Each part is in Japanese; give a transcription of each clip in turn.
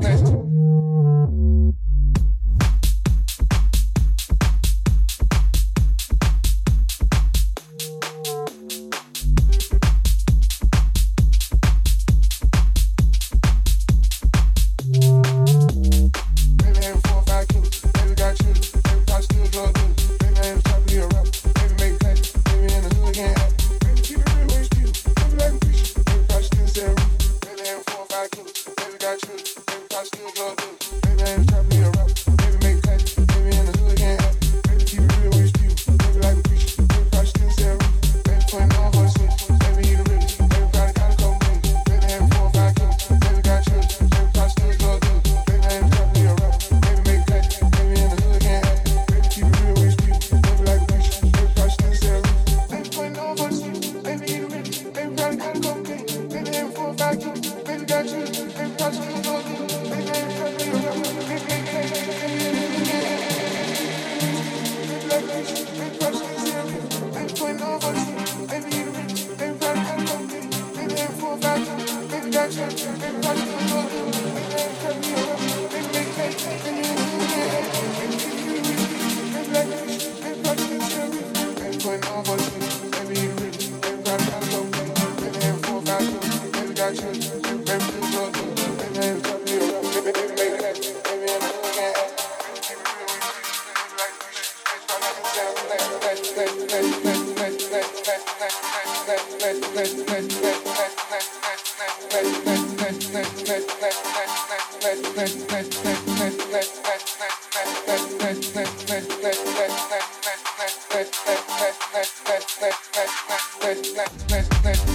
Thank you. Let's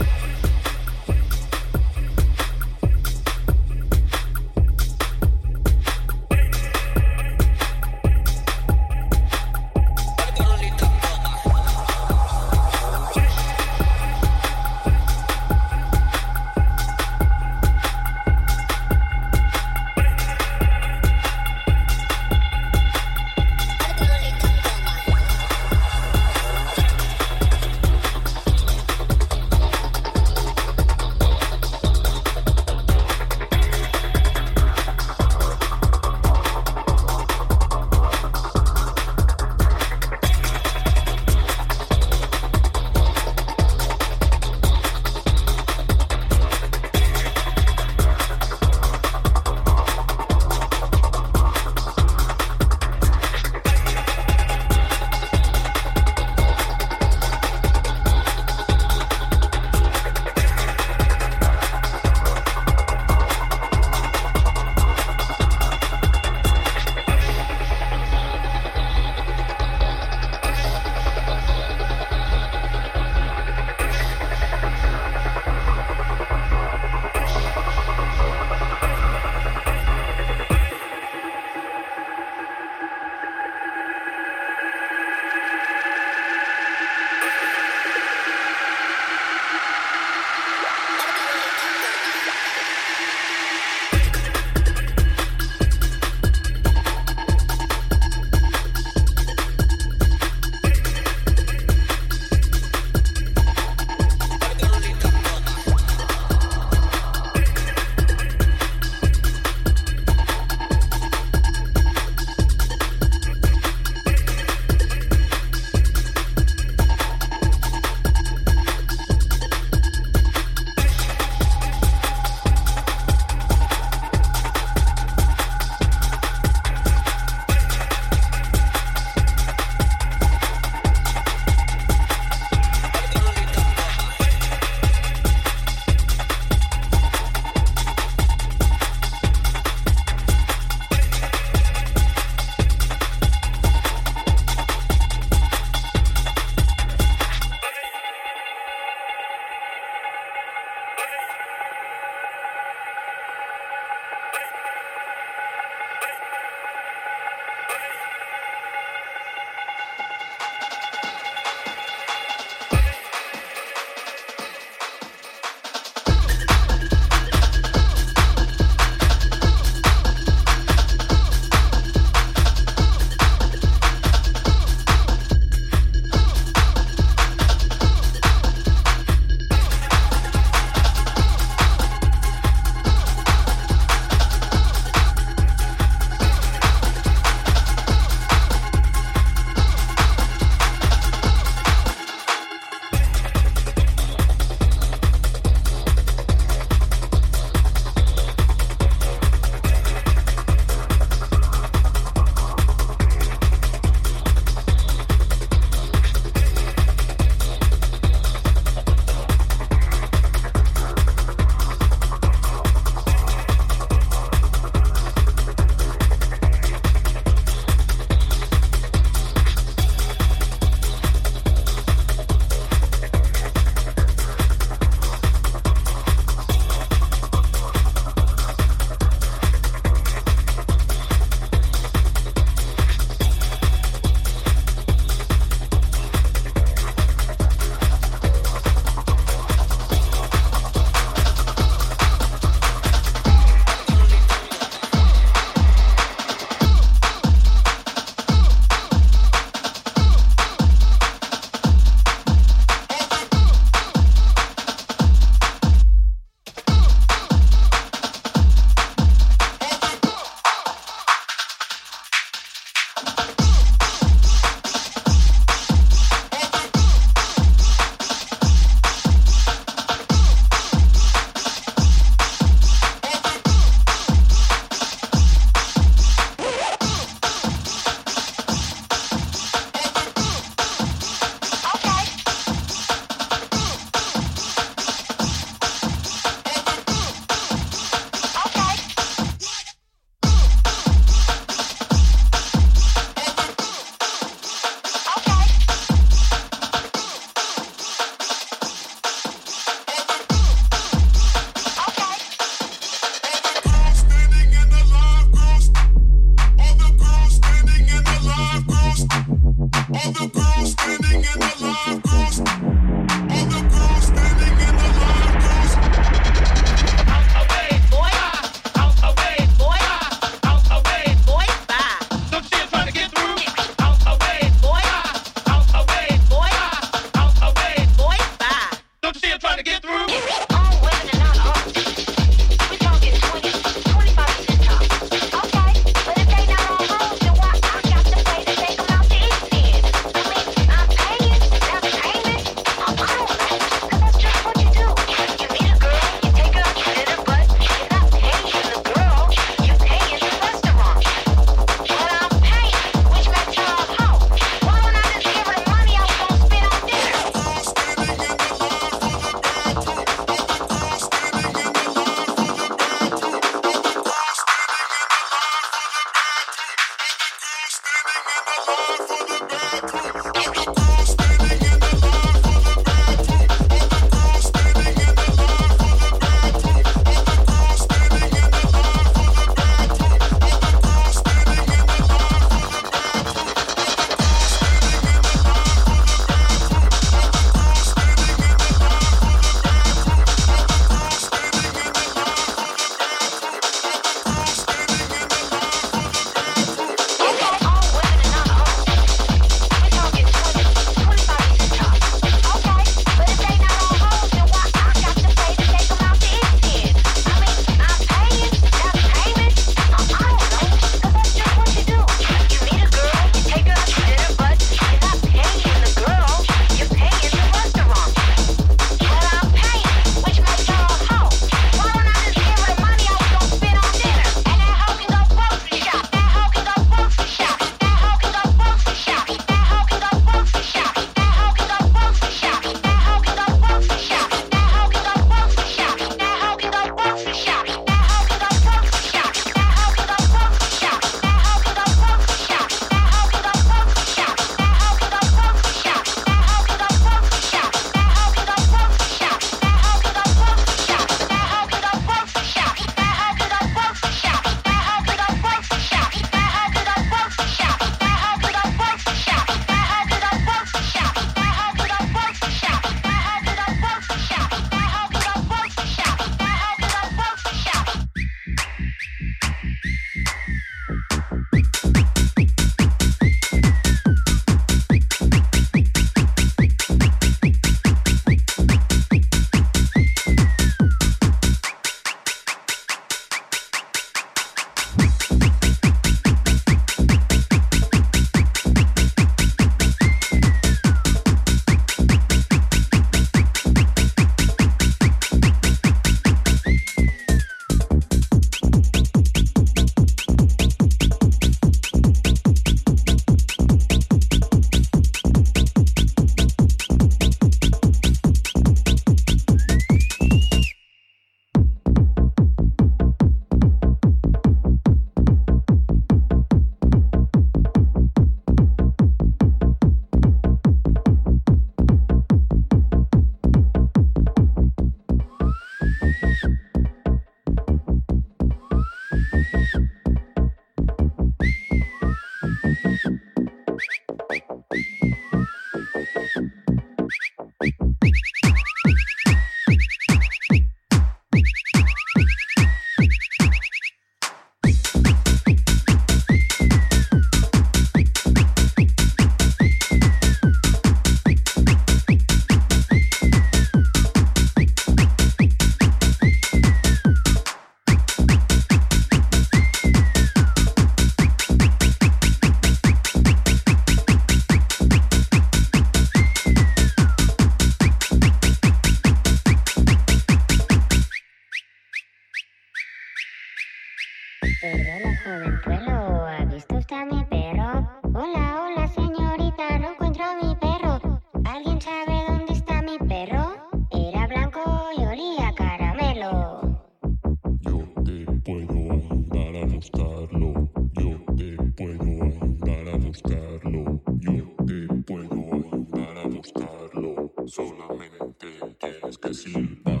Simon. Bon.